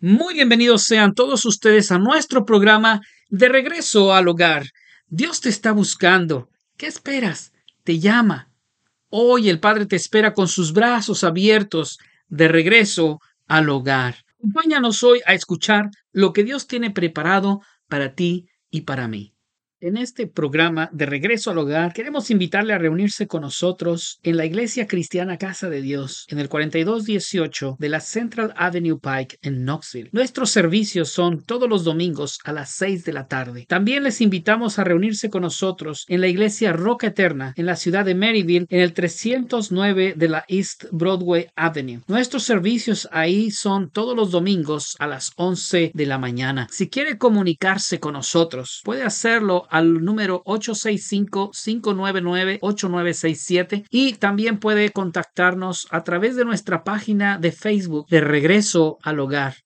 Muy bienvenidos sean todos ustedes a nuestro programa de regreso al hogar. Dios te está buscando. ¿Qué esperas? Te llama. Hoy el Padre te espera con sus brazos abiertos de regreso al hogar. Acompáñanos hoy a escuchar lo que Dios tiene preparado para ti y para mí. En este programa de Regreso al Hogar, queremos invitarle a reunirse con nosotros en la Iglesia Cristiana Casa de Dios, en el 4218 de la Central Avenue Pike en Knoxville. Nuestros servicios son todos los domingos a las 6 de la tarde. También les invitamos a reunirse con nosotros en la Iglesia Roca Eterna, en la ciudad de Maryville, en el 309 de la East Broadway Avenue. Nuestros servicios ahí son todos los domingos a las 11 de la mañana. Si quiere comunicarse con nosotros, puede hacerlo al número 865-599-8967 y también puede contactarnos a través de nuestra página de Facebook de Regreso al Hogar.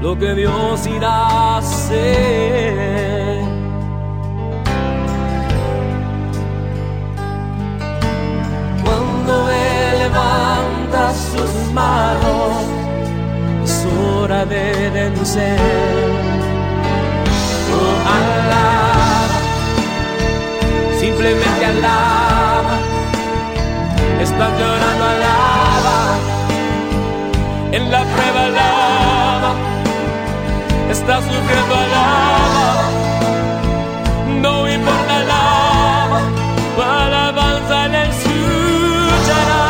lo que Dios irá a hacer. Cuando Él levanta sus manos, es hora de vencer. Oh, alaba, simplemente alaba. Estás llorando, alaba. En la prueba, alaba estás sufriendo alaba, no importa alaba, tu alabanza le escuchará.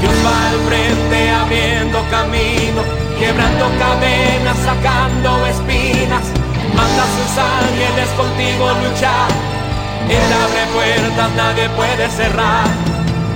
Dios va al frente abriendo camino, quebrando cadenas, sacando espinas, manda a sus ángeles contigo luchar. Él abre puertas, nadie puede cerrar.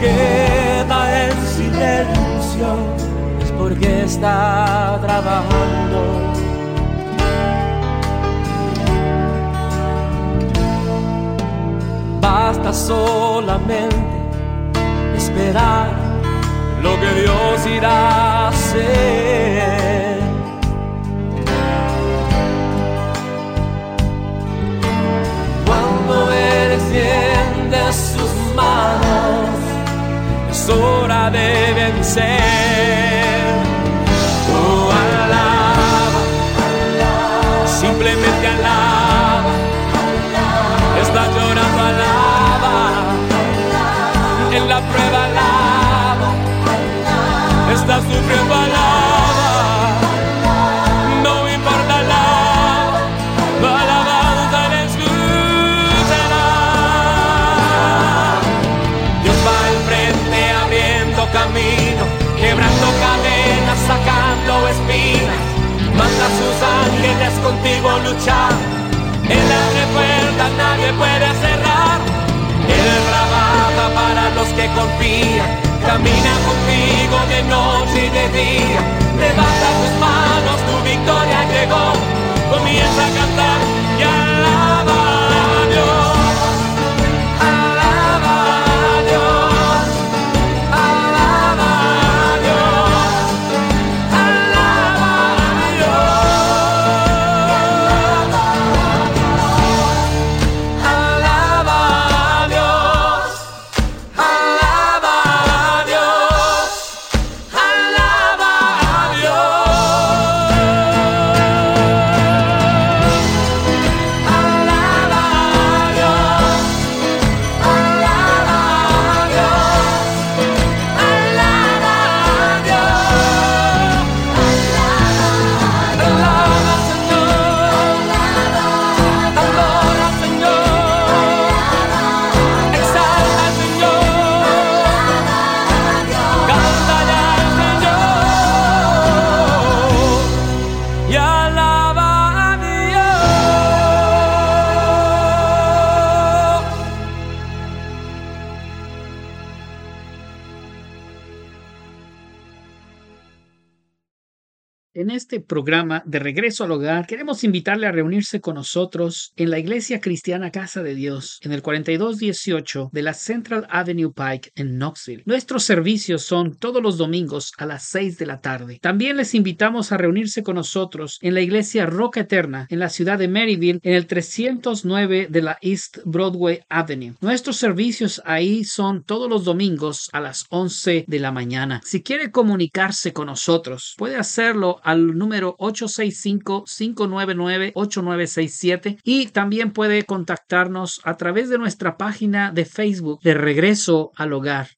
queda en silencio es porque está trabajando. Basta solamente esperar lo que Dios irá a hacer. Hora de vencer. Oh, alaba, simplemente alaba. Estás llorando, alaba. En la prueba, alaba estás sufriendo alaba, luchar. Él abre puertas, nadie puede cerrar. Él trabaja para los que confían camina contigo de noche y de día. Levanta tus manos, tu victoria llegó. Comienza a cantar este programa de Regreso al Hogar, queremos invitarle a reunirse con nosotros en la Iglesia Cristiana Casa de Dios, en el 4218 de la Central Avenue Pike en Knoxville. Nuestros servicios son todos los domingos a las 6 de la tarde. También les invitamos a reunirse con nosotros en la Iglesia Roca Eterna, en la ciudad de Maryville, en el 309 de la East Broadway Avenue. Nuestros servicios ahí son todos los domingos a las 11 de la mañana. Si quiere comunicarse con nosotros, puede hacerlo al número 865-599-8967 y también puede contactarnos a través de nuestra página de Facebook de Regreso al Hogar.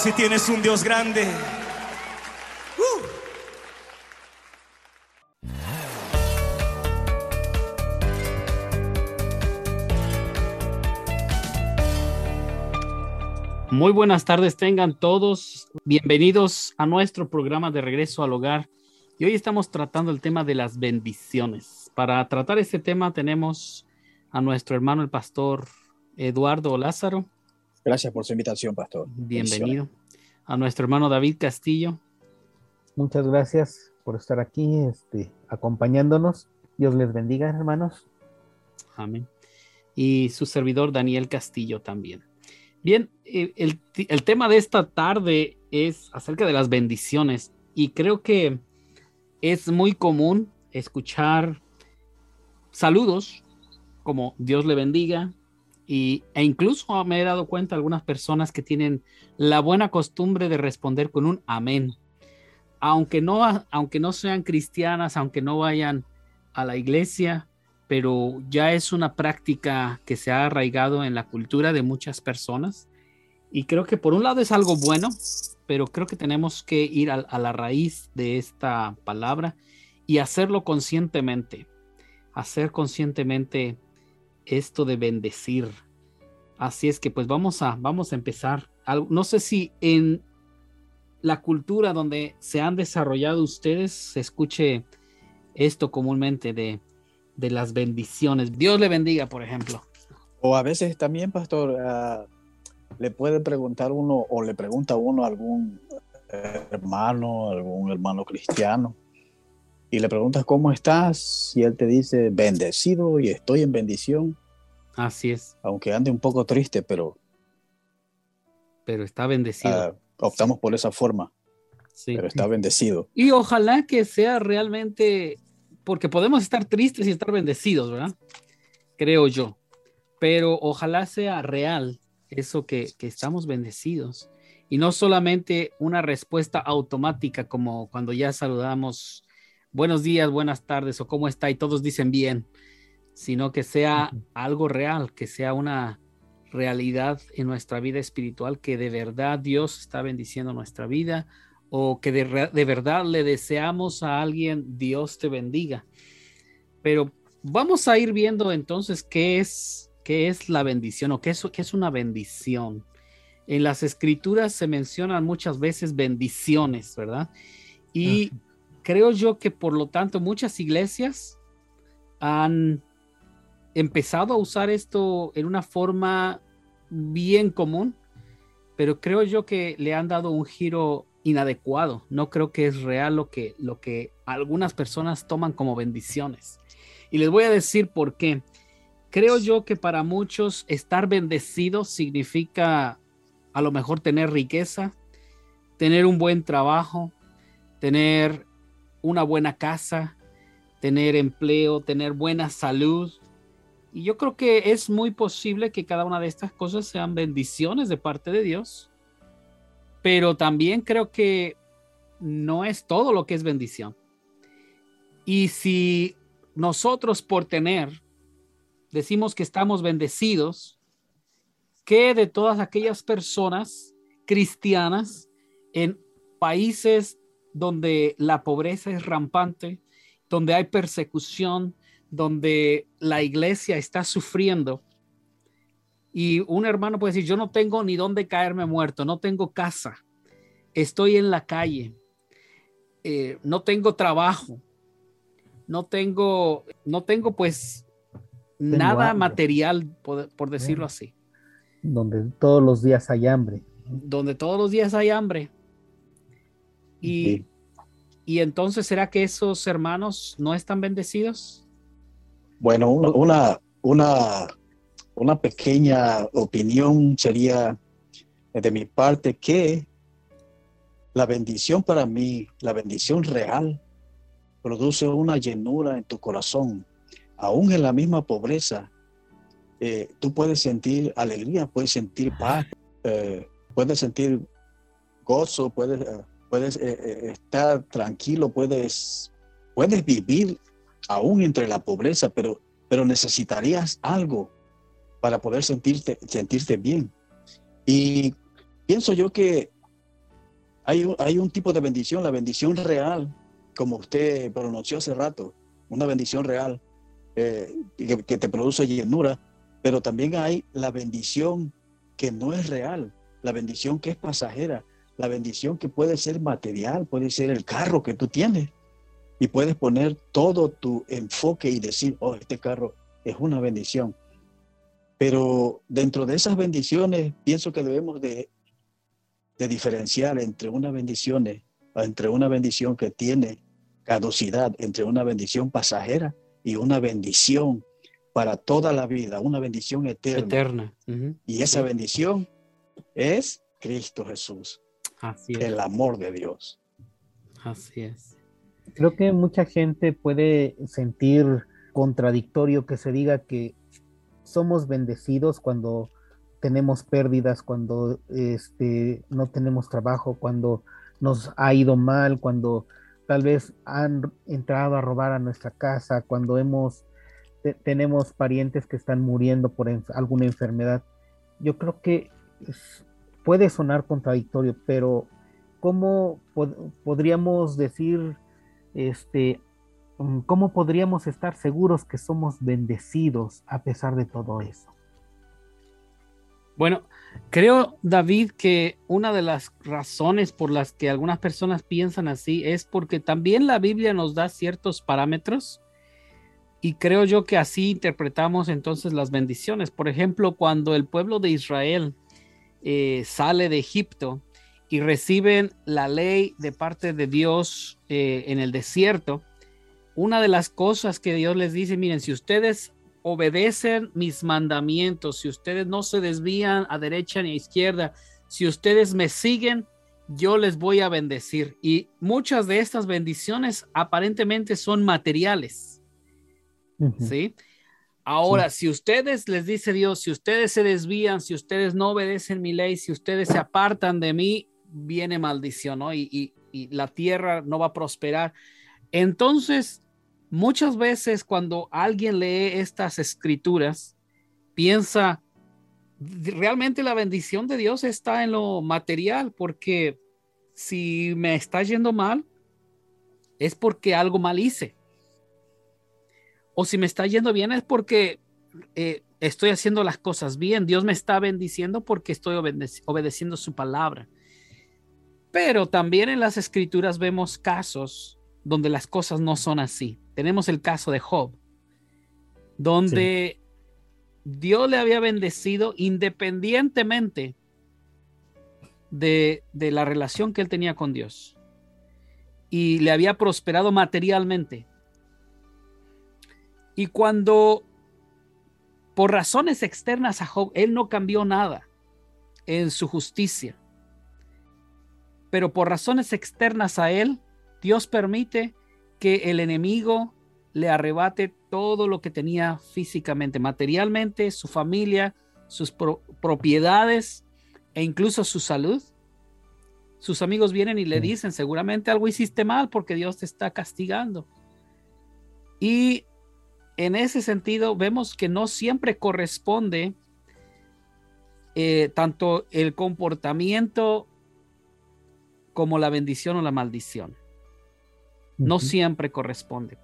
Si tienes un Dios grande. Uh. Muy buenas tardes, tengan todos bienvenidos a nuestro programa de regreso al hogar. Y hoy estamos tratando el tema de las bendiciones. Para tratar este tema tenemos a nuestro hermano el pastor Eduardo Lázaro. Gracias por su invitación, pastor. Bienvenido. A nuestro hermano David Castillo. Muchas gracias por estar aquí este, acompañándonos. Dios les bendiga, hermanos. Amén. Y su servidor Daniel Castillo también. Bien, eh, el, el, tema de esta tarde es acerca de las bendiciones y creo que es muy común escuchar saludos como Dios le bendiga y, e incluso me he dado cuenta algunas personas que tienen la buena costumbre de responder con un amén. Aunque no, aunque no sean cristianas, aunque no vayan a la iglesia, pero ya es una práctica que se ha arraigado en la cultura de muchas personas. Y creo que por un lado es algo bueno, pero creo que tenemos que ir a, a la raíz de esta palabra y hacerlo conscientemente, hacer conscientemente esto de bendecir. Así es que pues vamos a, vamos a empezar. No sé si en la cultura donde se han desarrollado ustedes se escuche esto comúnmente de de las bendiciones. Dios le bendiga, por ejemplo. O a veces también, pastor, uh, le puede preguntar uno o le pregunta uno a algún hermano, algún hermano cristiano, y le preguntas cómo estás, y él te dice bendecido y estoy en bendición. Así es. Aunque ande un poco triste, pero... Pero está bendecido. Uh, optamos por esa forma. Sí. Pero está bendecido. Y ojalá que sea realmente porque podemos estar tristes y estar bendecidos, ¿verdad? Creo yo. Pero ojalá sea real eso que, que estamos bendecidos y no solamente una respuesta automática como cuando ya saludamos buenos días, buenas tardes o cómo está y todos dicen bien, sino que sea algo real, que sea una realidad en nuestra vida espiritual, que de verdad Dios está bendiciendo nuestra vida o que de, de, verdad le deseamos a alguien, Dios te bendiga. Pero vamos a ir viendo entonces qué es, qué es la bendición o qué es, qué es una bendición. En las escrituras se mencionan muchas veces bendiciones, ¿verdad? Y creo yo que por lo tanto muchas iglesias han empezado a usar esto en una forma bien común, pero creo yo que le han dado un giro inadecuado. No creo que es real lo que, lo que algunas personas toman como bendiciones. Y les voy a decir por qué. Creo yo que para muchos estar bendecido significa a lo mejor tener riqueza, tener un buen trabajo, tener una buena casa, tener empleo, tener buena salud. Y yo creo que es muy posible que cada una de estas cosas sean bendiciones de parte de Dios pero también creo que no es todo lo que es bendición. Y si nosotros por tener decimos que estamos bendecidos, ¿qué de todas aquellas personas cristianas en países donde la pobreza es rampante, donde hay persecución, donde la iglesia está sufriendo, y un hermano puede decir, yo no tengo ni dónde caerme muerto, no tengo casa, estoy en la calle, eh, no tengo trabajo, no tengo, no tengo pues nada material, por, decirlo así. Donde todos los días hay hambre. Donde todos los días hay hambre. Y, y entonces, ¿será que esos hermanos no están bendecidos? Bueno, una, una una pequeña opinión sería de mi parte que la bendición para mí, la bendición real, produce una llenura en tu corazón. Aún en la misma pobreza, eh, tú puedes sentir alegría, puedes sentir paz, eh, puedes sentir gozo, puedes, eh, puedes estar tranquilo, puedes, puedes vivir aún entre la pobreza, pero, pero necesitarías algo para poder sentirte, sentirte bien. Y pienso yo que hay, hay un tipo de bendición, la bendición real, como usted pronunció hace rato, una bendición real eh, que, te produce llenura, pero también hay la bendición que no es real, la bendición que es pasajera, la bendición que puede ser material, puede ser el carro que tú tienes. Y puedes poner todo tu enfoque y decir, oh, este carro es una bendición. Pero dentro de esas bendiciones, pienso que debemos de, de diferenciar entre una bendición, entre una bendición que tiene caducidad, entre una bendición pasajera y una bendición para toda la vida, una bendición eterna. Eterna. Y esa bendición es Cristo Jesús, Así es. el amor de Dios. Así es. Creo que mucha gente puede sentir contradictorio que se diga que somos bendecidos cuando tenemos pérdidas, cuando este, no tenemos trabajo, cuando nos ha ido mal, cuando tal vez han entrado a robar a nuestra casa, cuando hemos te- tenemos parientes que están muriendo por enf- alguna enfermedad. Yo creo que es- puede sonar contradictorio, pero ¿cómo pod- podríamos decir, este, mm, cómo podríamos estar seguros que somos bendecidos a pesar de todo eso? Bueno, creo, David, que una de las razones por las que algunas personas piensan así es porque también la Biblia nos da ciertos parámetros y creo yo que así interpretamos entonces las bendiciones. Por ejemplo, cuando el pueblo de Israel eh, sale de Egipto y reciben la ley de parte de Dios eh, en el desierto, una de las cosas que Dios les dice, miren, si ustedes obedecen mis mandamientos, si ustedes no se desvían a derecha ni a izquierda, si ustedes me siguen, yo les voy a bendecir. Y muchas de estas bendiciones aparentemente son materiales. ¿sí? Ahora, si ustedes, les dice Dios, si ustedes se desvían, si ustedes no obedecen mi ley, si ustedes se apartan de mí, viene maldición, ¿no? Y, y- y la tierra no va a prosperar. Entonces, muchas veces cuando alguien lee estas escrituras, piensa, realmente la bendición de Dios está en lo material, porque si me está yendo mal, es porque algo mal hice. O si me está yendo bien es porque eh, estoy haciendo las cosas bien. Dios me está bendiciendo porque estoy obedeci- obedeciendo su palabra. Pero también en las escrituras vemos casos donde las cosas no son así. Tenemos el caso de Job, donde Dios le había bendecido independientemente de, de la relación que él tenía con Dios. Y le había prosperado materialmente. Y cuando, por razones externas a Job, él no cambió nada en su justicia. Pero por razones externas a él, Dios permite que el enemigo le arrebate todo lo que tenía físicamente, materialmente, su familia, sus pro- propiedades e incluso su salud. Sus amigos vienen y le Sí. dicen, seguramente algo hiciste mal porque Dios te está castigando. Y en ese sentido vemos que no siempre corresponde eh, tanto el comportamiento como la bendición o la maldición. No siempre corresponde.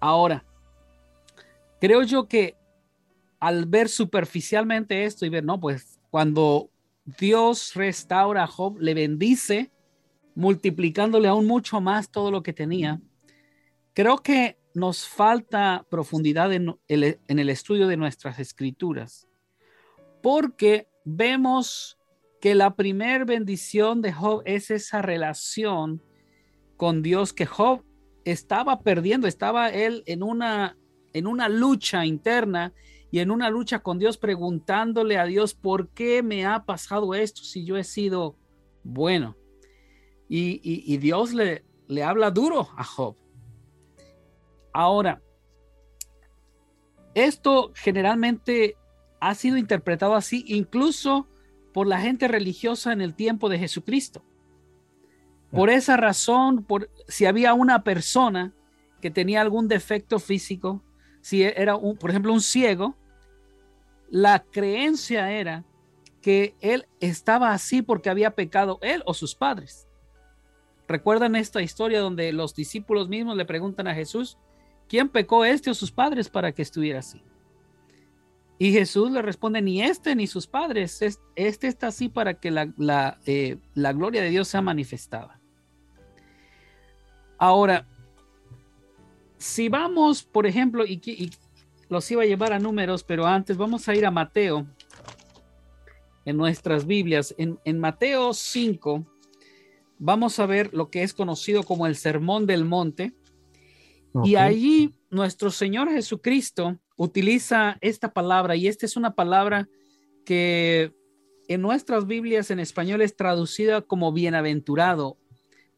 Ahora, creo yo que al ver superficialmente esto y ver, no, pues cuando Dios restaura a Job, le bendice, multiplicándole aún mucho más todo lo que tenía, creo que nos falta profundidad en el, estudio de nuestras escrituras, porque vemos que la primer bendición de Job es esa relación con Dios que Job estaba perdiendo, estaba él en una, en una lucha interna y en una lucha con Dios preguntándole a Dios, ¿por qué me ha pasado esto si yo he sido bueno? Y, y- y Dios le, le habla duro a Job. Ahora, esto generalmente ha sido interpretado así incluso por la gente religiosa en el tiempo de Jesucristo. Por esa razón, por, si había una persona que tenía algún defecto físico, si era, un, por ejemplo, un ciego, la creencia era que él estaba así porque había pecado él o sus padres. ¿Recuerdan esta historia donde los discípulos mismos le preguntan a Jesús, ¿quién pecó este o sus padres para que estuviera así? Y Jesús le responde, ni este ni sus padres, es- este está así para que la, la, eh, la gloria de Dios sea manifestada. Ahora, si vamos, por ejemplo, y los iba a llevar a números, pero antes vamos a ir a Mateo en nuestras Biblias. En, en Mateo 5 vamos a ver lo que es conocido como el Sermón del Monte. Y allí nuestro Señor Jesucristo utiliza esta palabra y esta es una palabra que en nuestras Biblias en español es traducida como bienaventurado,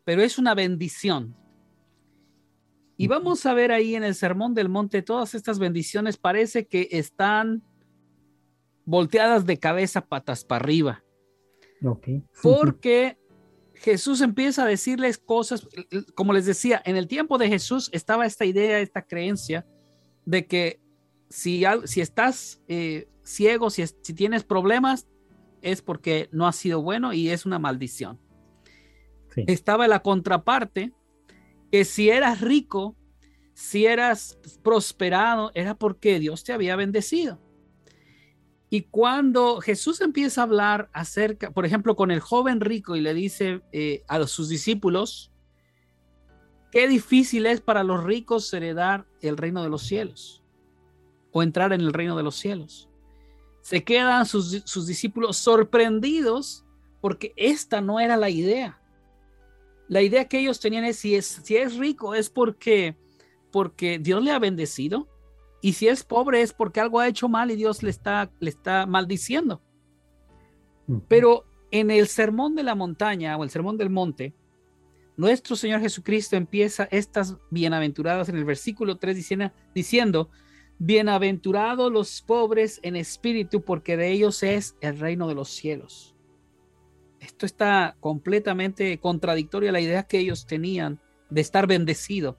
pero es una bendición. Y vamos a ver ahí en el Sermón del Monte todas estas bendiciones parece que están volteadas de cabeza patas para arriba Ok. porque Jesús empieza a decirles cosas, como les decía, en el tiempo de Jesús estaba esta idea, esta creencia de que si, si estás eh, ciego, si, si tienes problemas, es porque no has sido bueno y es una maldición. Sí. Estaba la contraparte, que si eras rico, si eras prosperado, era porque Dios te había bendecido. Y cuando Jesús empieza a hablar acerca, por ejemplo, con el joven rico y le dice eh, a sus discípulos, qué difícil es para los ricos heredar el reino de los cielos o entrar en el reino de los cielos. Se quedan sus, sus discípulos sorprendidos porque esta no era la idea. La idea que ellos tenían es si es, si es rico es porque, porque Dios le ha bendecido y si es pobre es porque algo ha hecho mal y Dios le está, le está maldiciendo. Pero en el sermón de la montaña o el sermón del monte, nuestro Señor Jesucristo empieza estas bienaventuradas en el versículo 3 diciendo, diciendo bienaventurados los pobres en espíritu, porque de ellos es el reino de los cielos. Esto está completamente contradictorio a la idea que ellos tenían de estar bendecido.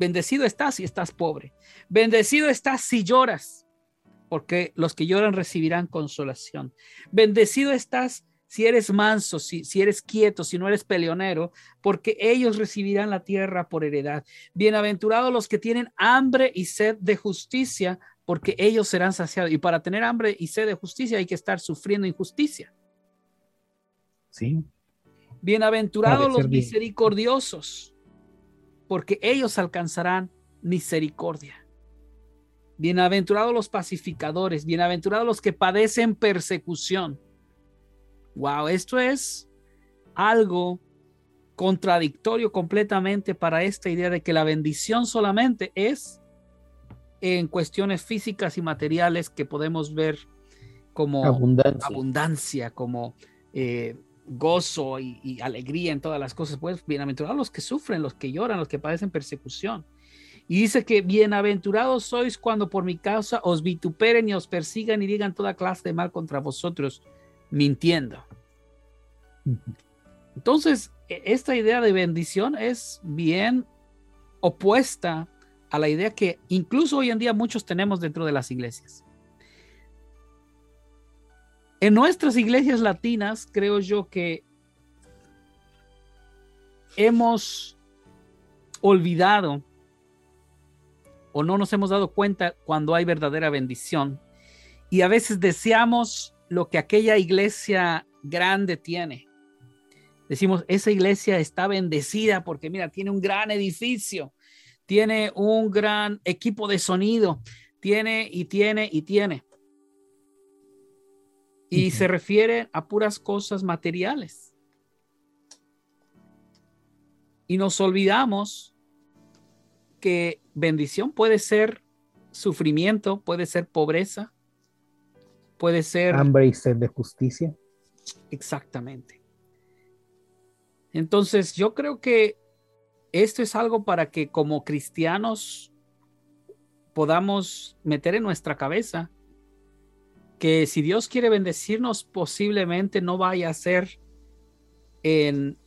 Bendecido estás si estás pobre. Bendecido estás si lloras, porque los que lloran recibirán consolación. Bendecido estás si eres manso, si, si eres quieto, si no eres peleonero, porque ellos recibirán la tierra por heredad. Bienaventurados los que tienen hambre y sed de justicia, porque ellos serán saciados. Y para tener hambre y sed de justicia hay que estar sufriendo injusticia. Sí. Bienaventurados los bien. misericordiosos, porque ellos alcanzarán misericordia. Bienaventurados los pacificadores, bienaventurados los que padecen persecución. Wow, esto es algo contradictorio completamente para esta idea de que la bendición solamente es en cuestiones físicas y materiales que podemos ver como Abundancia. abundancia, como eh, gozo y, y alegría en todas las cosas. Pues bienaventurados los que sufren, los que lloran, los que padecen persecución. Y dice que bienaventurados sois cuando por mi causa os vituperen y os persigan y digan toda clase de mal contra vosotros, mintiendo. Entonces, e- esta idea de bendición es bien opuesta a la idea que incluso hoy en día muchos tenemos dentro de las iglesias. En nuestras iglesias latinas, creo yo que hemos olvidado o no nos hemos dado cuenta cuando hay verdadera bendición. Y a veces deseamos lo que aquella iglesia grande tiene. Decimos, esa iglesia está bendecida porque mira, tiene un gran edificio, tiene un gran equipo de sonido, tiene y tiene y tiene. Y se refiere a puras cosas materiales. Y nos olvidamos que bendición puede ser sufrimiento, puede ser pobreza, puede ser Hambre y sed de justicia. exactamente. Entonces, yo creo que esto es algo para que como cristianos podamos meter en nuestra cabeza que si Dios quiere bendecirnos, posiblemente no vaya a ser en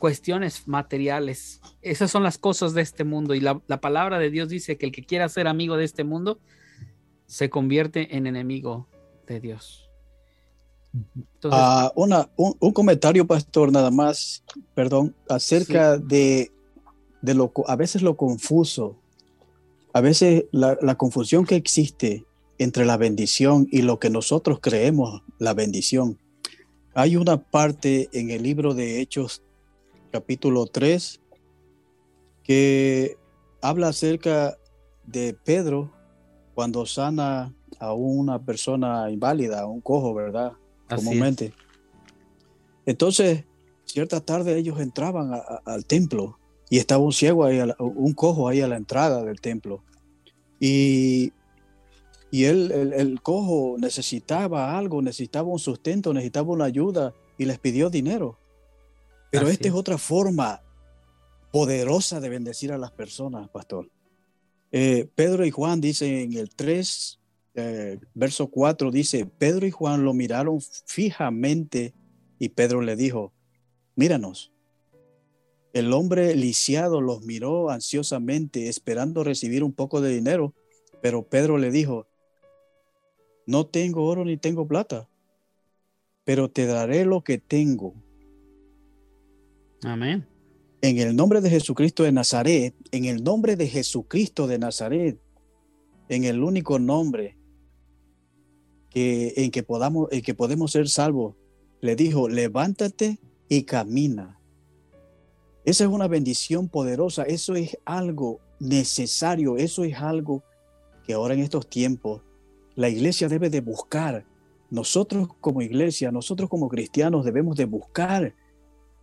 cuestiones materiales. Esas son las cosas de este mundo y la, la palabra de Dios dice que el que quiera ser amigo de este mundo se convierte en enemigo de Dios. Entonces, Ah, una, un, un comentario, pastor, nada más, perdón, acerca de, de lo, a veces lo confuso, a veces la, la confusión que existe entre la bendición y lo que nosotros creemos la bendición. Hay una parte en el libro de Hechos, capítulo 3, que habla acerca de Pedro cuando sana a una persona inválida, a un cojo, ¿verdad? Así Comúnmente. Entonces, cierta tarde ellos entraban a- a- al templo y estaba un ciego ahí, la- un cojo ahí a la entrada del templo. Y, y él, el, el cojo necesitaba algo, necesitaba un sustento, necesitaba una ayuda y les pidió dinero. Pero Así esta es es. otra forma poderosa de bendecir a las personas, pastor. Eh, Pedro y Juan dicen en el 3, eh, verso 4, dice, Pedro y Juan lo miraron fijamente y Pedro le dijo, míranos. El hombre lisiado los miró ansiosamente, esperando recibir un poco de dinero, pero Pedro le dijo, no tengo oro ni tengo plata, pero te daré lo que tengo. Amén. En el nombre de Jesucristo de Nazaret, en el nombre de Jesucristo de Nazaret, en el único nombre que, en, que podamos, en que podemos ser salvos, le dijo, levántate y camina. Esa es una bendición poderosa, eso es algo necesario, eso es algo que ahora en estos tiempos la iglesia debe de buscar. Nosotros como iglesia, nosotros como cristianos debemos de buscar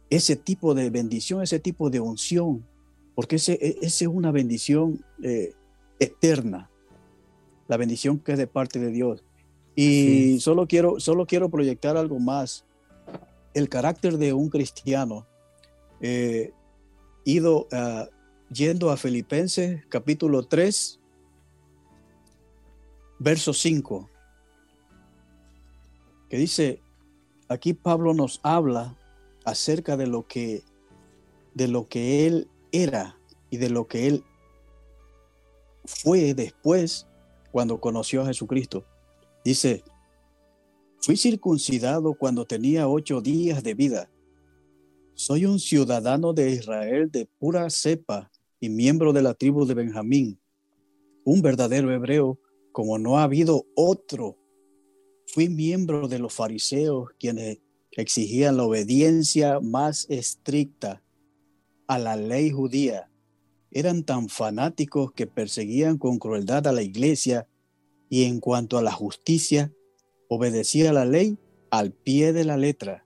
ese tipo de bendición, ese tipo de unción, porque ese, e- ese es una bendición eh, eterna, la bendición que es de parte de Dios. Y solo quiero, solo quiero proyectar algo más. El carácter de un cristiano, eh, ido, ah, yendo a Filipenses capítulo 3, verso 5, que dice, aquí Pablo nos habla acerca de lo que de lo que él era y de lo que él fue después cuando conoció a Jesucristo. Dice, fui circuncidado cuando tenía ocho días de vida. Soy un ciudadano de Israel de pura cepa y miembro de la tribu de Benjamín, un verdadero hebreo como no ha habido otro. Fui miembro de los fariseos quienes exigían la obediencia más estricta a la ley judía. Eran tan fanáticos que perseguían con crueldad a la iglesia y en cuanto a la justicia, obedecía la ley al pie de la letra.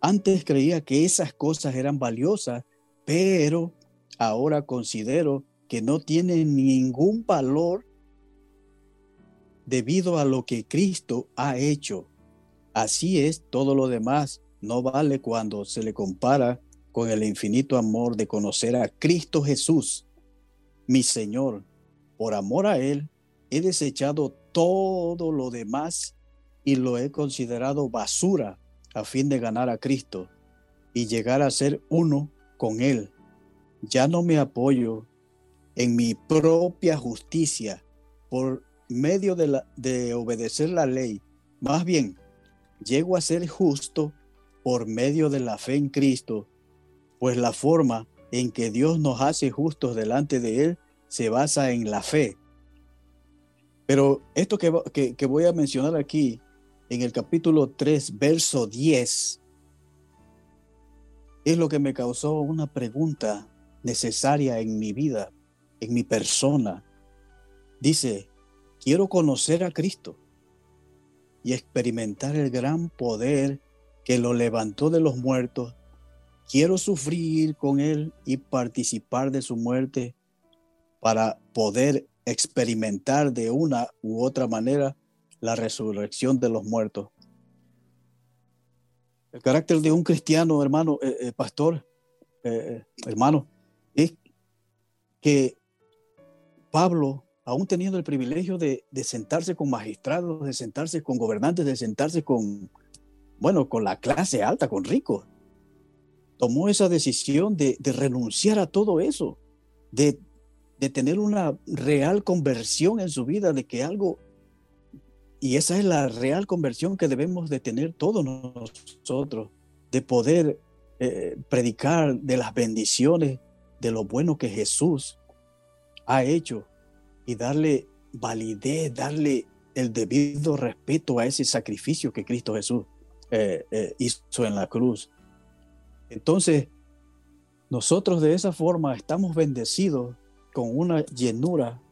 Antes creía que esas cosas eran valiosas, pero ahora considero que no tienen ningún valor debido a lo que Cristo ha hecho. Así es, todo lo demás no vale cuando se le compara con el infinito amor de conocer a Cristo Jesús, mi Señor. Por amor a Él, he desechado todo lo demás y lo he considerado basura a fin de ganar a Cristo y llegar a ser uno con Él. Ya no me apoyo en mi propia justicia por medio de, la, de obedecer la ley. Más bien, llego a ser justo por medio de la fe en Cristo, pues la forma en que Dios nos hace justos delante de Él se basa en la fe. Pero esto que, que, que voy a mencionar aquí, en el capítulo 3, verso 10, es lo que me causó una pregunta necesaria en mi vida, en mi persona. Dice, quiero conocer a Cristo y experimentar el gran poder que lo levantó de los muertos. Quiero sufrir con Él y participar de su muerte para poder experimentar de una u otra manera la resurrección de los muertos. El carácter de un cristiano, hermano, eh, eh, pastor, eh, hermano, es que Pablo, aún teniendo el privilegio de, sentarse con magistrados, de sentarse con gobernantes, de sentarse con, bueno, con la clase alta, con ricos, tomó esa decisión de, renunciar a todo eso, de, de tener una real conversión en su vida, de que algo y esa es la real conversión que debemos de tener todos nosotros, de poder eh, predicar de las bendiciones, de lo bueno que Jesús ha hecho y darle validez, darle el debido respeto a ese sacrificio que Cristo Jesús eh, eh, hizo en la cruz. Entonces, nosotros de esa forma estamos bendecidos con una llenura,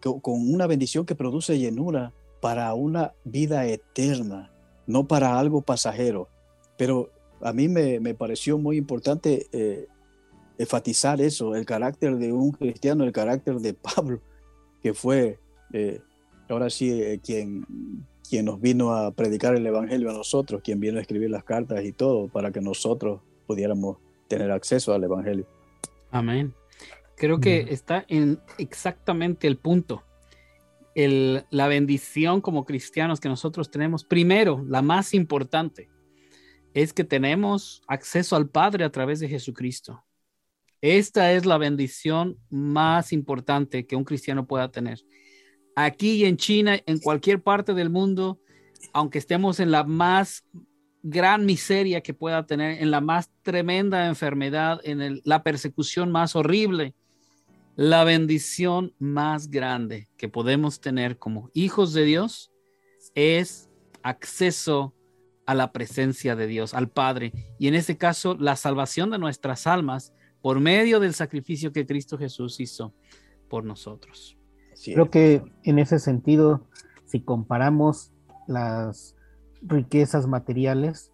con, una bendición que produce llenura para una vida eterna, no para algo pasajero. Pero a mí me, me pareció muy importante eh, enfatizar eso, el carácter de un cristiano, el carácter de Pablo, que fue eh, ahora sí eh, quien, quien nos vino a predicar el Evangelio a nosotros, quien vino a escribir las cartas y todo para que nosotros pudiéramos tener acceso al Evangelio. Amén. Creo que está en exactamente el punto. El, la bendición como cristianos que nosotros tenemos, primero, la más importante, es que tenemos acceso al Padre a través de Jesucristo. Esta es la bendición más importante que un cristiano pueda tener. Aquí en China, en cualquier parte del mundo, aunque estemos en la más gran miseria que pueda tener, en la más tremenda enfermedad, en la persecución más horrible, la bendición más grande que podemos tener como hijos de Dios es acceso a la presencia de Dios, al Padre, y en este caso la salvación de nuestras almas por medio del sacrificio que Cristo Jesús hizo por nosotros. Creo que en ese sentido, si comparamos las riquezas materiales,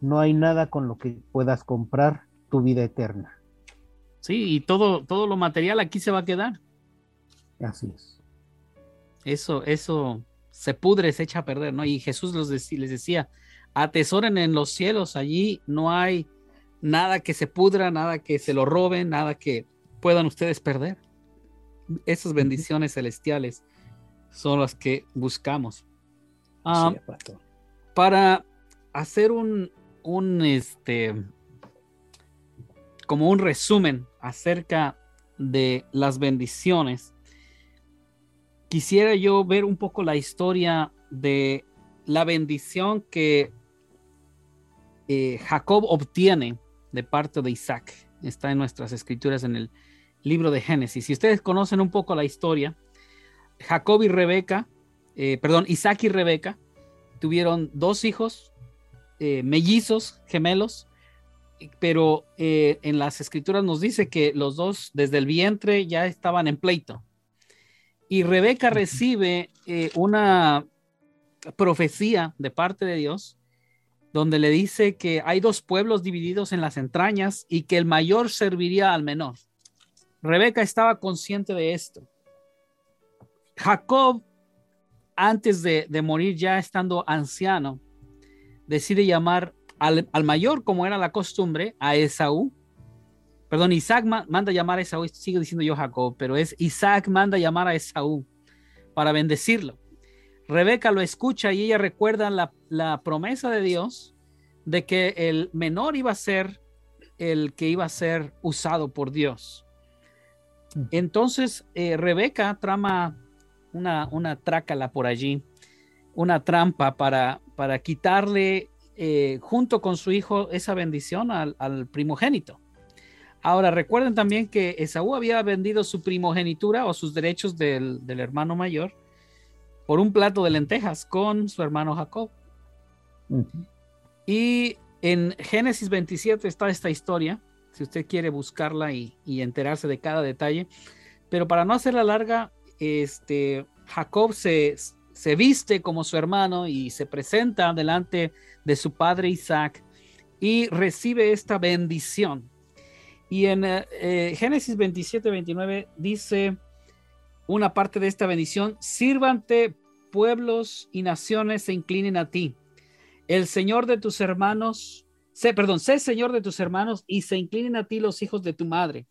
no hay nada con lo que puedas comprar tu vida eterna. Sí, y todo, todo lo material aquí se va a quedar. Así es. Eso, eso se pudre, se echa a perder, ¿no? Y Jesús los les decía, atesoren en los cielos, allí no hay nada que se pudra, nada que se lo roben, nada que puedan ustedes perder. Esas bendiciones celestiales son las que buscamos. Ah, para hacer un, un, este, como un resumen acerca de las bendiciones, quisiera yo ver un poco la historia de la bendición que eh, Jacob obtiene de parte de Isaac. Está en nuestras escrituras en el libro de Génesis. Si ustedes conocen un poco la historia, Jacob y Rebeca, eh, perdón, Isaac y Rebeca tuvieron dos hijos, eh, mellizos, gemelos, pero en las escrituras nos dice que los dos desde el vientre ya estaban en pleito. Y Rebeca recibe una profecía de parte de Dios donde le dice que hay dos pueblos divididos en las entrañas y que el mayor serviría al menor. Rebeca estaba consciente de esto. Jacob, antes de, morir ya estando anciano, decide llamar al, mayor, como era la costumbre, a Esaú. Perdón, Isaac manda llamar a Esaú, sigo diciendo yo Jacob, pero es Isaac manda llamar a Esaú para bendecirlo. Rebeca lo escucha y ella recuerda la, promesa de Dios de que el menor iba a ser el que iba a ser usado por Dios. Entonces, eh, Rebeca trama una, una trácala por allí, una trampa para, para quitarle eh, junto con su hijo esa bendición al, primogénito. Ahora, recuerden también que Esaú había vendido su primogenitura o sus derechos del, del hermano mayor por un plato de lentejas con su hermano Jacob. Y en Génesis 27 está esta historia, si usted quiere buscarla y, enterarse de cada detalle. Pero para no hacerla larga, este, Jacob se, se viste como su hermano y se presenta delante de su padre Isaac y recibe esta bendición. Y en eh, Génesis 27, 29 dice una parte de esta bendición, sírvante pueblos y naciones se inclinen a ti. El Señor de tus hermanos, sé, perdón, sé Señor de tus hermanos y se inclinen a ti los hijos de tu madre.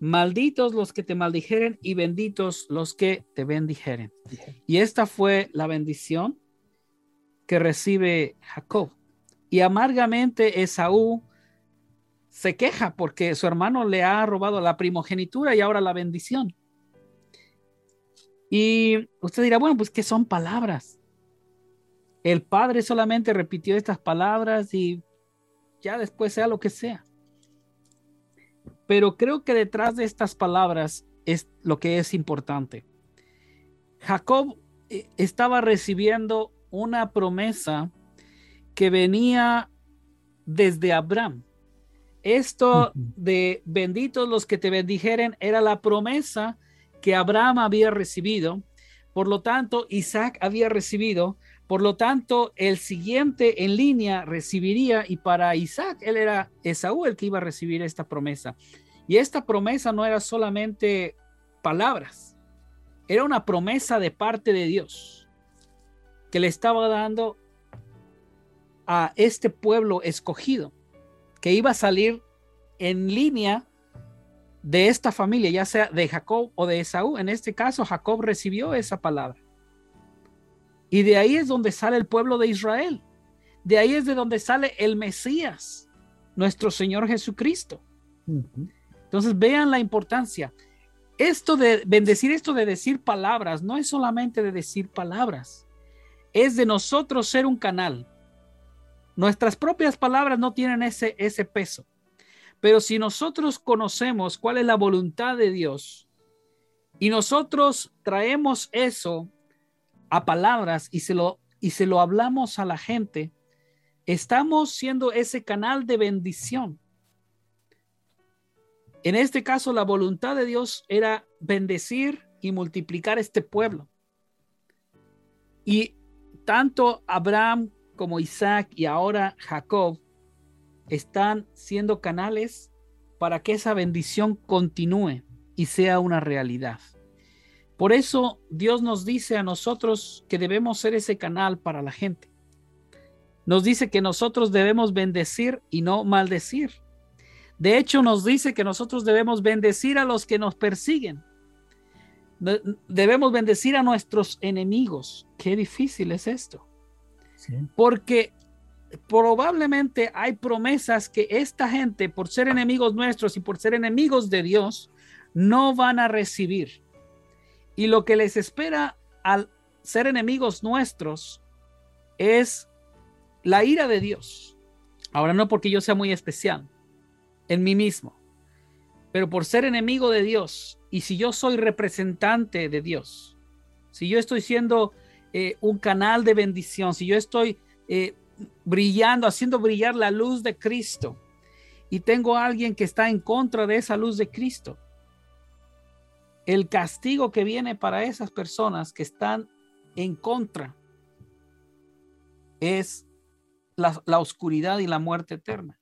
Malditos los que te maldijeren y benditos los que te bendijeren. Y esta fue la bendición que recibe Jacob. Y amargamente Esaú se queja porque su hermano le ha robado la primogenitura y ahora la bendición. Y usted dirá, bueno, pues que son palabras. El Padre solamente repitió estas palabras y ya después sea lo que sea. Pero creo que detrás de estas palabras es lo que es importante. Jacob eh, estaba recibiendo una promesa que venía desde Abraham. Esto de benditos los que te bendijeren era la promesa que Abraham había recibido. Por lo tanto, Isaac había recibido. Por lo tanto, el siguiente en línea recibiría y para Isaac, él era Esaú el que iba a recibir esta promesa. Y esta promesa no era solamente palabras, era una promesa de parte de Dios que le estaba dando a este pueblo escogido que iba a salir en línea de esta familia, ya sea de Jacob o de Esaú. En este caso, Jacob recibió esa palabra. Y de ahí es donde sale el pueblo de Israel. De ahí es de donde sale el Mesías, nuestro Señor Jesucristo. Entonces vean la importancia. Esto de bendecir, esto de decir palabras, no es solamente de decir palabras, es de nosotros ser un canal Nuestras propias palabras no tienen ese, ese peso. Pero si nosotros conocemos cuál es la voluntad de Dios y nosotros traemos eso a palabras y se lo, y se lo hablamos a la gente, estamos siendo ese canal de bendición. En este caso, la voluntad de Dios era bendecir y multiplicar este pueblo. Y tanto Abraham como Isaac y ahora Jacob están siendo canales para que esa bendición continúe y sea una realidad. Por eso Dios nos dice a nosotros que debemos ser ese canal para la gente. Nos dice que nosotros debemos bendecir y no maldecir. De hecho, nos dice que nosotros debemos bendecir a los que nos persiguen. Debemos bendecir a nuestros enemigos. Qué difícil es esto. Porque probablemente hay promesas que esta gente, por ser enemigos nuestros y por ser enemigos de Dios, no van a recibir. Y lo que les espera al ser enemigos nuestros es la ira de Dios. Ahora no porque yo sea muy especial en mí mismo, pero por ser enemigo de Dios y si yo soy representante de Dios, si yo estoy siendo eh, un canal de bendición, si yo estoy eh, brillando, haciendo brillar la luz de Cristo y tengo a alguien que está en contra de esa luz de Cristo, el castigo que viene para esas personas que están en contra es la, la oscuridad y la muerte eterna,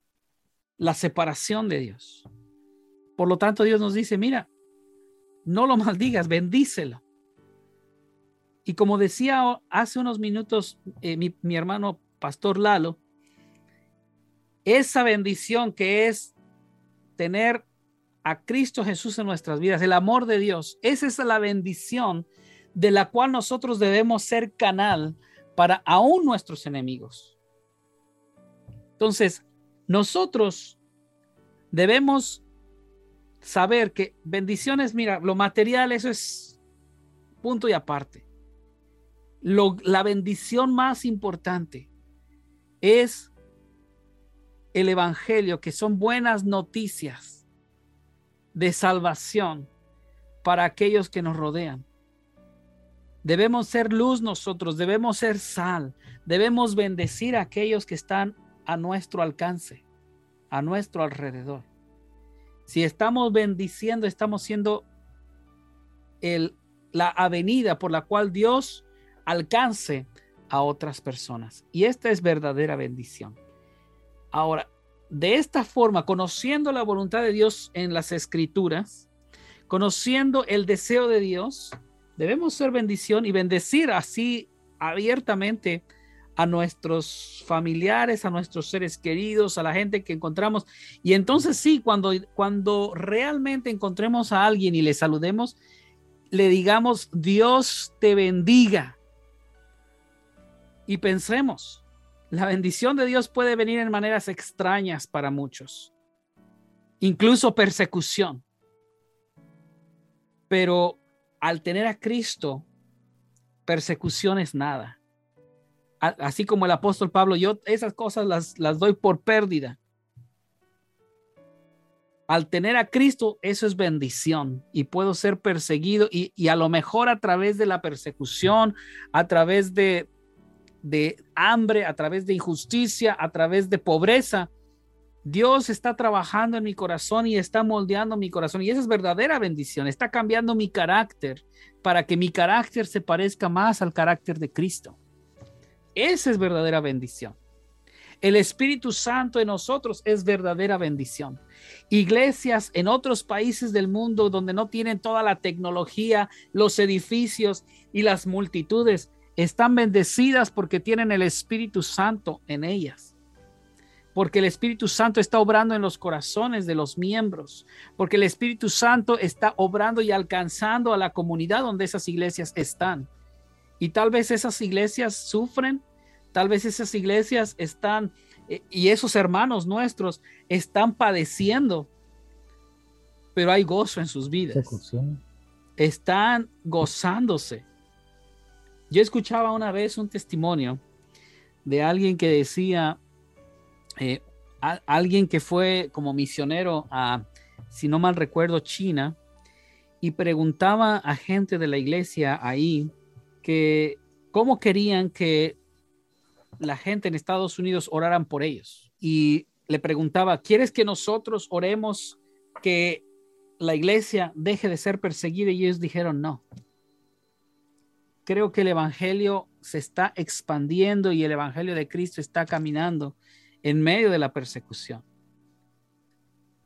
la separación de Dios. Por lo tanto, Dios nos dice, mira, no lo maldigas, bendícelo. Y como decía hace unos minutos eh, mi, hermano Pastor Lalo, esa bendición que es tener a Cristo Jesús en nuestras vidas, el amor de Dios, esa es la bendición de la cual nosotros debemos ser canal para aún nuestros enemigos. Entonces, nosotros debemos saber que bendiciones, mira, lo material, eso es punto y aparte la bendición más importante es el Evangelio, que son buenas noticias de salvación para aquellos que nos rodean. Debemos ser luz nosotros, debemos ser sal, debemos bendecir a aquellos que están a nuestro alcance, a nuestro alrededor. Si estamos bendiciendo, estamos siendo el, la avenida por la cual Dios alcance a otras personas. Y esta es verdadera bendición. Ahora, de esta forma, conociendo la voluntad de Dios en las escrituras, conociendo el deseo de Dios, debemos ser bendición y bendecir así abiertamente a nuestros familiares, a nuestros seres queridos, a la gente que encontramos. Y entonces sí, cuando, cuando realmente encontremos a alguien y le saludemos, le digamos, Dios te bendiga. Y pensemos, la bendición de Dios puede venir en maneras extrañas para muchos, incluso persecución. Pero al tener a Cristo, persecución es nada. Así como el apóstol Pablo, yo esas cosas las, las doy por pérdida. Al tener a Cristo, eso es bendición y puedo ser perseguido y, y a lo mejor a través de la persecución, a través de, de hambre, a través de injusticia, a través de pobreza, Dios está trabajando en mi corazón y está moldeando mi corazón. Y esa es verdadera bendición. Está cambiando mi carácter para que mi carácter se parezca más al carácter de Cristo. Esa es verdadera bendición. El Espíritu Santo en nosotros es verdadera bendición. Iglesias en otros países del mundo donde no tienen toda la tecnología, los edificios y las multitudes, están bendecidas porque tienen el Espíritu Santo en ellas porque el Espíritu Santo está obrando en los corazones de los miembros, porque el Espíritu Santo está obrando y alcanzando a la comunidad donde esas iglesias están. Y tal vez esas iglesias sufren, tal vez esas iglesias están, eh, y esos hermanos nuestros están padeciendo, pero hay gozo en sus vidas. Están gozándose. Yo escuchaba una vez un testimonio de alguien que decía, eh, alguien que fue como misionero a, si no mal recuerdo, China, y preguntaba a gente de la iglesia ahí que cómo querían que la gente en Estados Unidos oraran por ellos. Y le preguntaba, ¿quieres que nosotros oremos que la iglesia deje de ser perseguida? Y ellos dijeron, no. Creo que el Evangelio se está expandiendo y el Evangelio de Cristo está caminando en medio de la persecución.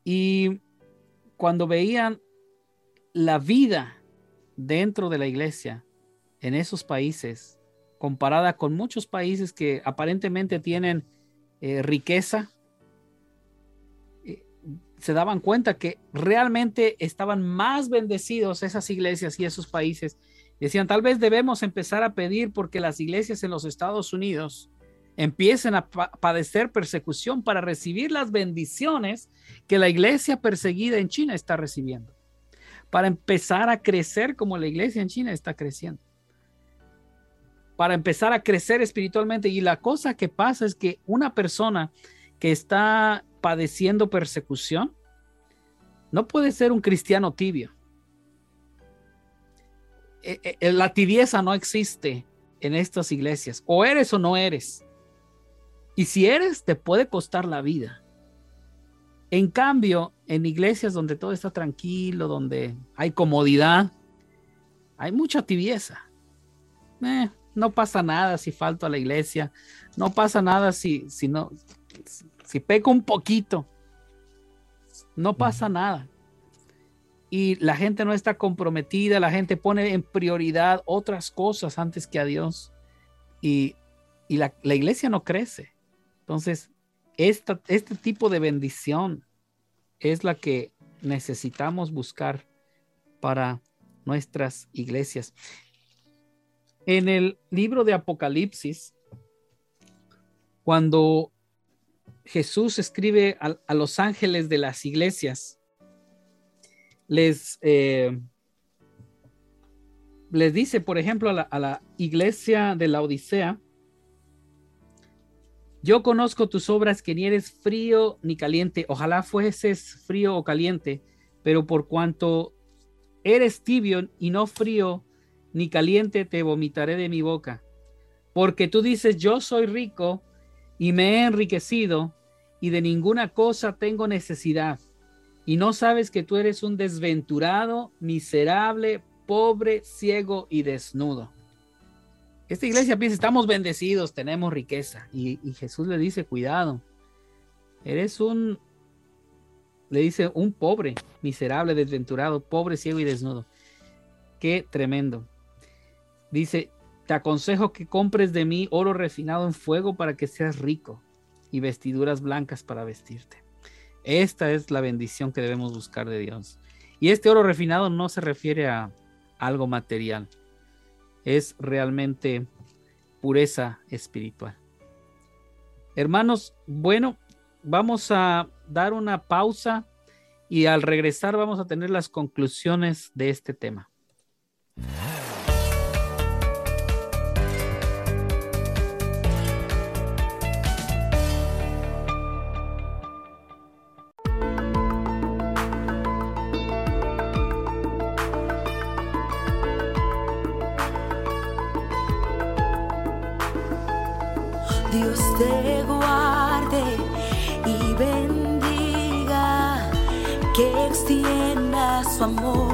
Y cuando veían la vida dentro de la iglesia en esos países, comparada con muchos países que aparentemente tienen eh, riqueza, eh, se daban cuenta que realmente estaban más bendecidos esas iglesias y esos países. Decían, tal vez debemos empezar a pedir porque las iglesias en los Estados Unidos empiecen a padecer persecución para recibir las bendiciones que la iglesia perseguida en China está recibiendo, para empezar a crecer como la iglesia en China está creciendo, para empezar a crecer espiritualmente. Y la cosa que pasa es que una persona que está padeciendo persecución no puede ser un cristiano tibio. E, e, la tibieza no existe en estas iglesias. O eres o no eres. Y si eres, te puede costar la vida. En cambio, en iglesias donde todo está tranquilo, donde hay comodidad, hay mucha tibieza. Eh, no pasa nada si falto a la iglesia, no pasa nada si, si no, si peco un poquito, no pasa nada. Y la gente no está comprometida, la gente pone en prioridad otras cosas antes que a Dios. Y, la, la iglesia no crece. Entonces, este tipo de bendición es la que necesitamos buscar para nuestras iglesias. En el libro de Apocalipsis, cuando Jesús escribe a, los ángeles de las iglesias, les, eh, les dice, por ejemplo, a la, a la iglesia de la Odisea, yo conozco tus obras que ni eres frío ni caliente. Ojalá fueses frío o caliente, pero por cuanto eres tibio y no frío ni caliente, te vomitaré de mi boca. Porque tú dices, yo soy rico y me he enriquecido y de ninguna cosa tengo necesidad. Y no sabes que tú eres un desventurado, miserable, pobre, ciego y desnudo. Esta iglesia piensa, estamos bendecidos, tenemos riqueza. Y, Jesús le dice, cuidado, eres un, le dice, un pobre, miserable, desventurado, pobre, ciego y desnudo. Qué tremendo. Dice, te aconsejo que compres de mí oro refinado en fuego para que seas rico y vestiduras blancas para vestirte. Esta es la bendición que debemos buscar de Dios. Y este oro refinado no se refiere a algo material es realmente pureza espiritual. Hermanos, bueno, vamos a dar una pausa y al regresar vamos a tener las conclusiones de este tema. Amor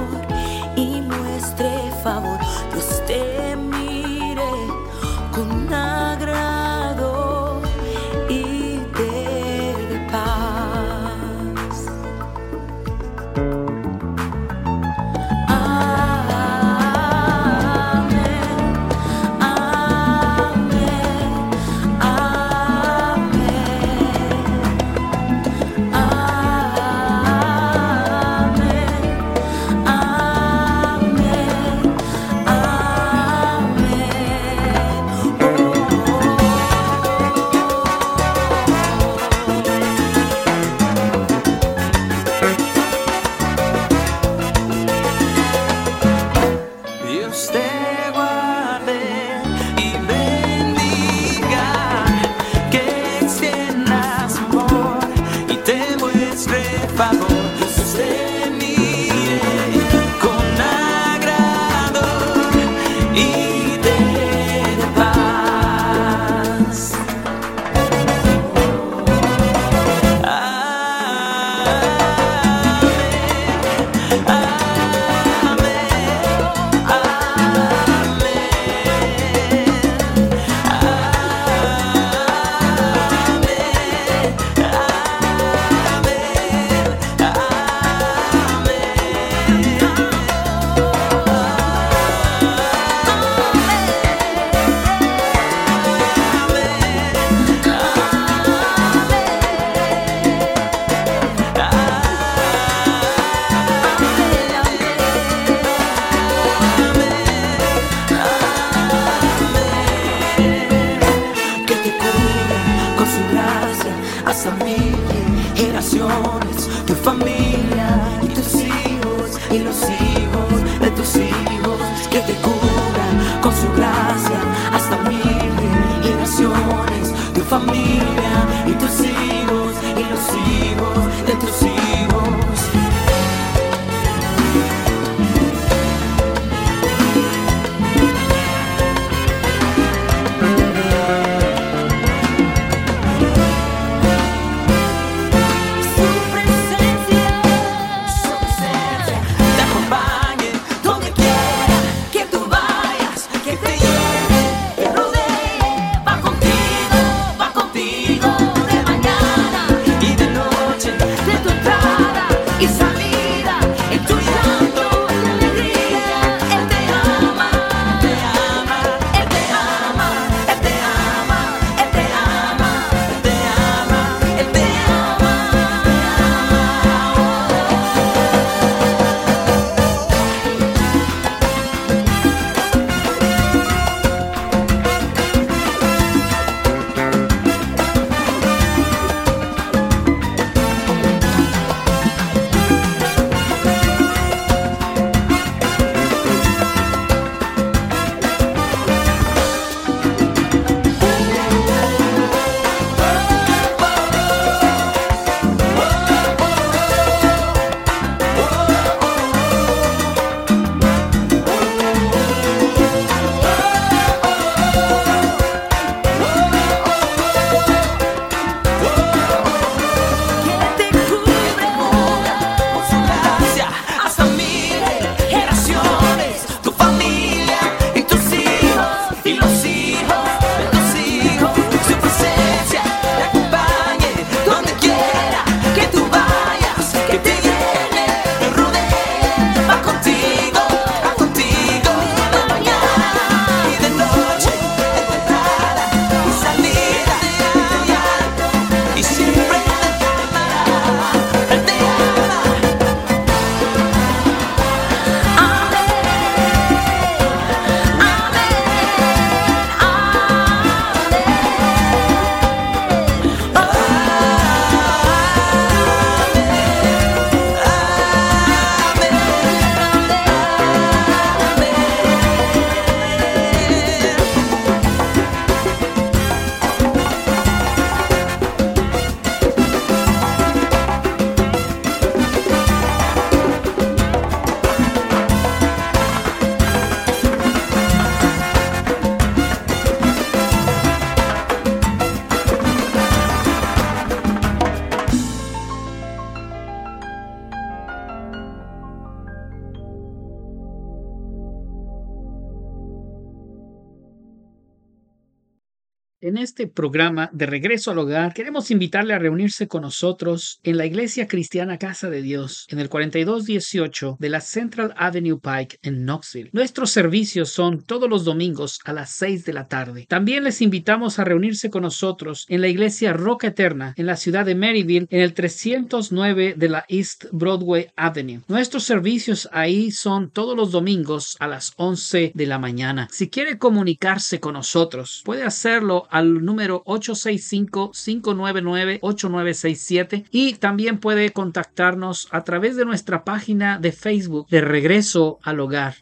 En este programa de Regreso al Hogar, queremos invitarle a reunirse con nosotros en la Iglesia Cristiana Casa de Dios, en el 4218 de la Central Avenue Pike en Knoxville. Nuestros servicios son todos los domingos a las 6 de la tarde. También les invitamos a reunirse con nosotros en la Iglesia Roca Eterna, en la ciudad de Maryville, en el 309 de la East Broadway Avenue. Nuestros servicios ahí son todos los domingos a las 11 de la mañana. Si quiere comunicarse con nosotros, puede hacerlo al número 865-599-8967 y también puede contactarnos a través de nuestra página de Facebook de Regreso al Hogar.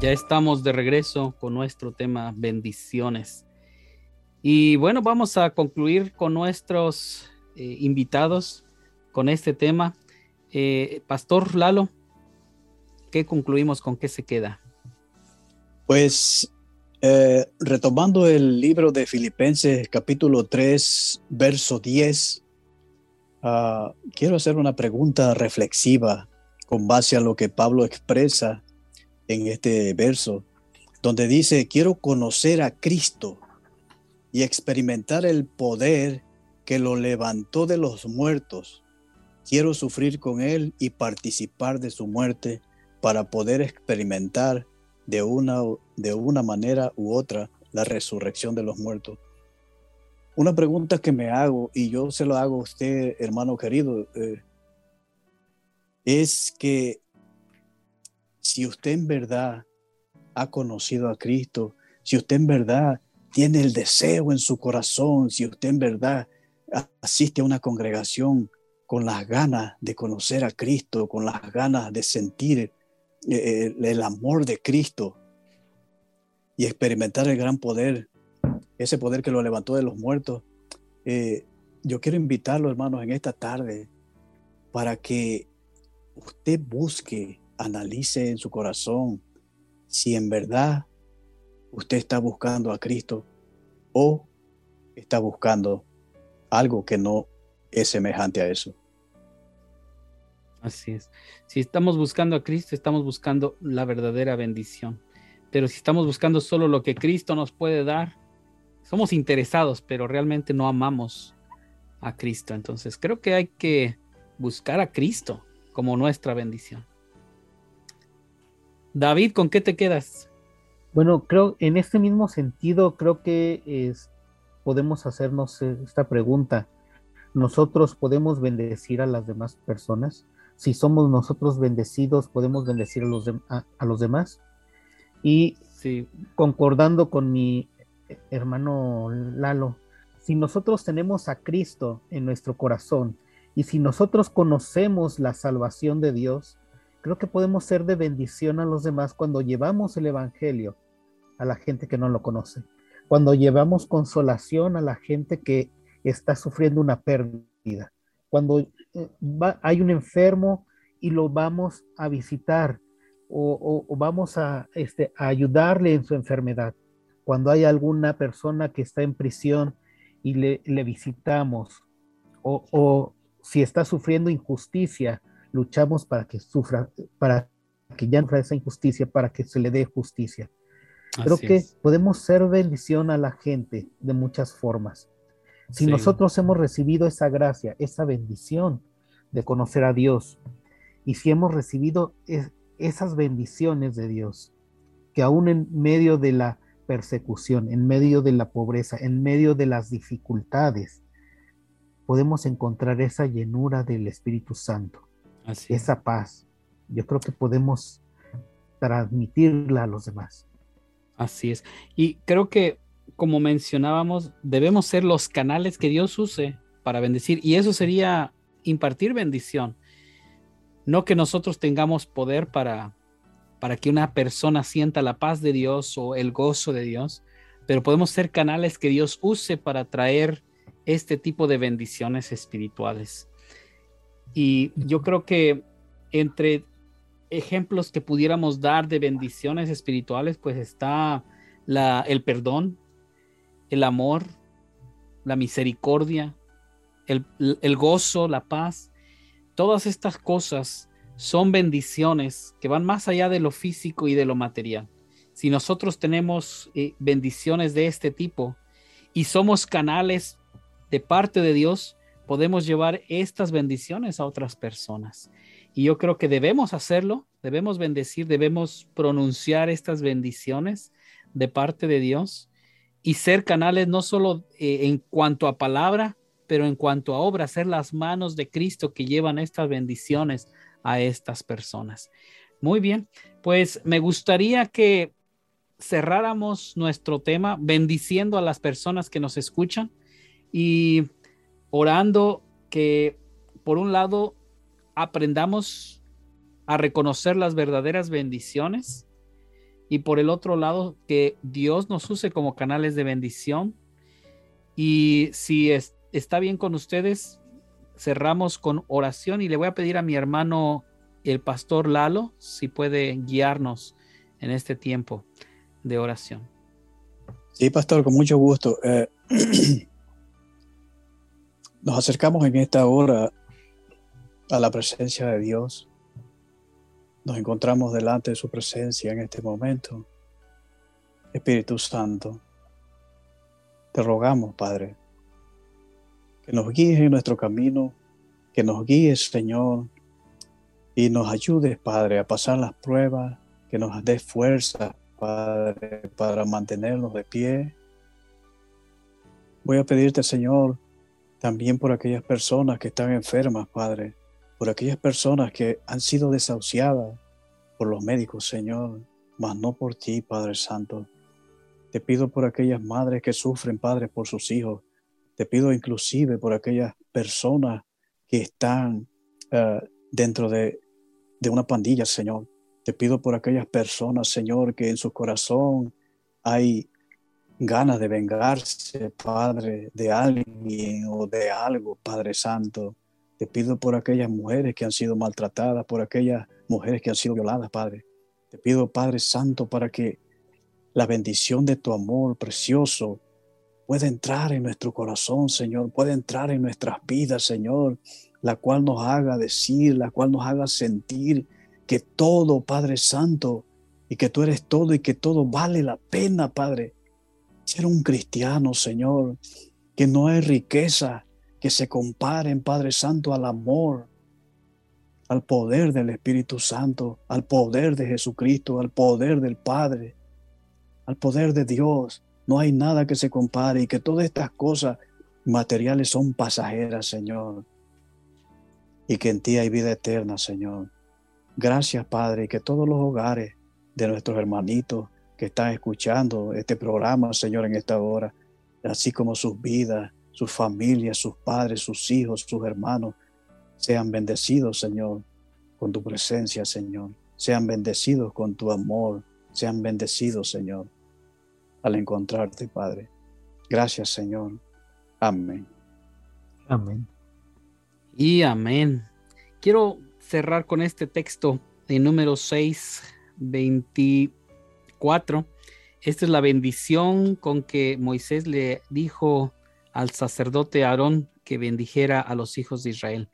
Ya estamos de regreso con nuestro tema bendiciones. Y bueno, vamos a concluir con nuestros eh, invitados con este tema. Eh, Pastor Lalo, ¿qué concluimos? ¿Con qué se queda? Pues eh, retomando el libro de Filipenses capítulo 3, verso 10, ah, quiero hacer una pregunta reflexiva con base a lo que Pablo expresa en este verso, donde dice, quiero conocer a Cristo y experimentar el poder que lo levantó de los muertos. Quiero sufrir con Él y participar de su muerte para poder experimentar de una, de una manera u otra la resurrección de los muertos. Una pregunta que me hago, y yo se lo hago a usted, hermano querido, eh, es que si usted en verdad ha conocido a Cristo, si usted en verdad tiene el deseo en su corazón, si usted en verdad asiste a una congregación con las ganas de conocer a Cristo, con las ganas de sentir eh, el amor de Cristo y experimentar el gran poder, ese poder que lo levantó de los muertos, eh, yo quiero invitarlo, hermanos, en esta tarde para que usted busque analice en su corazón si en verdad usted está buscando a Cristo o está buscando algo que no es semejante a eso. Así es. Si estamos buscando a Cristo, estamos buscando la verdadera bendición. Pero si estamos buscando solo lo que Cristo nos puede dar, somos interesados, pero realmente no amamos a Cristo. Entonces creo que hay que buscar a Cristo como nuestra bendición. David, ¿con qué te quedas? Bueno, creo en este mismo sentido, creo que es, podemos hacernos esta pregunta. ¿Nosotros podemos bendecir a las demás personas? Si somos nosotros bendecidos, ¿podemos bendecir a los, de- a, a los demás? Y Sí, concordando con mi hermano Lalo, si nosotros tenemos a Cristo en nuestro corazón y si nosotros conocemos la salvación de Dios, creo que podemos ser de bendición a los demás cuando llevamos el Evangelio a la gente que no lo conoce, cuando llevamos consolación a la gente que está sufriendo una pérdida, cuando eh, va- hay un enfermo y lo vamos a visitar o, o- o vamos a, este, a ayudarle en su enfermedad, cuando hay alguna persona que está en prisión y le, le visitamos, o, o si está sufriendo injusticia, luchamos para que sufra, para que ya no sufra esa injusticia, para que se le dé justicia. Creo así que es. podemos ser bendición a la gente de muchas formas. Si Sí. nosotros hemos recibido esa gracia, esa bendición de conocer a Dios, y si hemos recibido es- esas bendiciones de Dios, que aún en medio de la persecución, en medio de la pobreza, en medio de las dificultades, podemos encontrar esa llenura del Espíritu Santo, Así esa paz. Yo creo que podemos transmitirla a los demás. Así es. Y creo que, como mencionábamos, debemos ser los canales que Dios use para bendecir. Y eso sería impartir bendición. No que nosotros tengamos poder para, para que una persona sienta la paz de Dios o el gozo de Dios, pero podemos ser canales que Dios use para traer este tipo de bendiciones espirituales. Y yo creo que entre ejemplos que pudiéramos dar de bendiciones espirituales, pues está el perdón, el amor, la misericordia, el, el gozo, la paz. Todas estas cosas son bendiciones que van más allá de lo físico y de lo material. Si nosotros tenemos eh, bendiciones de este tipo y somos canales de parte de Dios, podemos llevar estas bendiciones a otras personas. Y yo creo que debemos hacerlo, debemos bendecir, debemos pronunciar estas bendiciones de parte de Dios y ser canales no solo eh, en cuanto a palabra, pero en cuanto a obra, ser las manos de Cristo que llevan estas bendiciones a estas personas. Muy bien, pues me gustaría que cerráramos nuestro tema bendiciendo a las personas que nos escuchan y orando que por un lado aprendamos a reconocer las verdaderas bendiciones y por el otro lado que Dios nos use como canales de bendición y si es- está bien con ustedes cerramos con oración y le voy a pedir a mi hermano el pastor Lalo si puede guiarnos en este tiempo de oración. Sí, pastor, con mucho gusto. Eh, nos acercamos en esta hora a la presencia de Dios. Nos encontramos delante de su presencia en este momento. Espíritu Santo, te rogamos, Padre, que nos guíes en nuestro camino, que nos guíes, Señor, y nos ayudes, Padre, a pasar las pruebas, que nos des fuerza, Padre, para mantenernos de pie. Voy a pedirte, Señor, también por aquellas personas que están enfermas, Padre, por aquellas personas que han sido desahuciadas por los médicos, Señor, mas no por ti, Padre Santo. Te pido por aquellas madres que sufren, Padre, por sus hijos. Te pido inclusive por aquellas personas que están eh, dentro de, de una pandilla, Señor. Te pido por aquellas personas, Señor, que en su corazón hay ganas de vengarse, Padre, de alguien o de algo, Padre Santo. Te pido por aquellas mujeres que han sido maltratadas, por aquellas mujeres que han sido violadas, Padre. Te pido, Padre Santo, para que la bendición de tu amor precioso pueda entrar en nuestro corazón, Señor, pueda entrar en nuestras vidas, Señor, la cual nos haga decir, la cual nos haga sentir que todo, Padre Santo, y que tú eres todo y que todo vale la pena, Padre. Ser un cristiano, Señor, que no hay riqueza que se comparen, Padre Santo, al amor, al poder del Espíritu Santo, al poder de Jesucristo, al poder del Padre, al poder de Dios. No hay nada que se compare y que todas estas cosas materiales son pasajeras, Señor. Y que en ti hay vida eterna, Señor. Gracias, Padre, y que todos los hogares de nuestros hermanitos que están escuchando este programa, Señor, en esta hora, así como sus vidas, sus familias, sus padres, sus hijos, sus hermanos, sean bendecidos, Señor, con tu presencia, Señor. Sean bendecidos con tu amor. Sean bendecidos, Señor, al encontrarte, Padre. Gracias, Señor. Amén. Amén. Y amén. Quiero cerrar con este texto de número 6, 24. Esta es la bendición con que Moisés le dijo al sacerdote Aarón que bendijera a los hijos de Israel.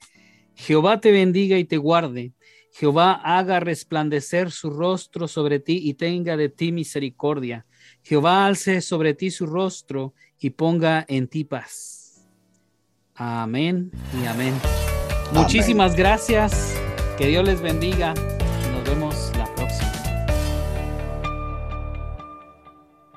Jehová te bendiga y te guarde. Jehová haga resplandecer su rostro sobre ti y tenga de ti misericordia. Jehová alce sobre ti su rostro y ponga en ti paz. Amén y amén. Muchísimas gracias. Que Dios les bendiga. Nos vemos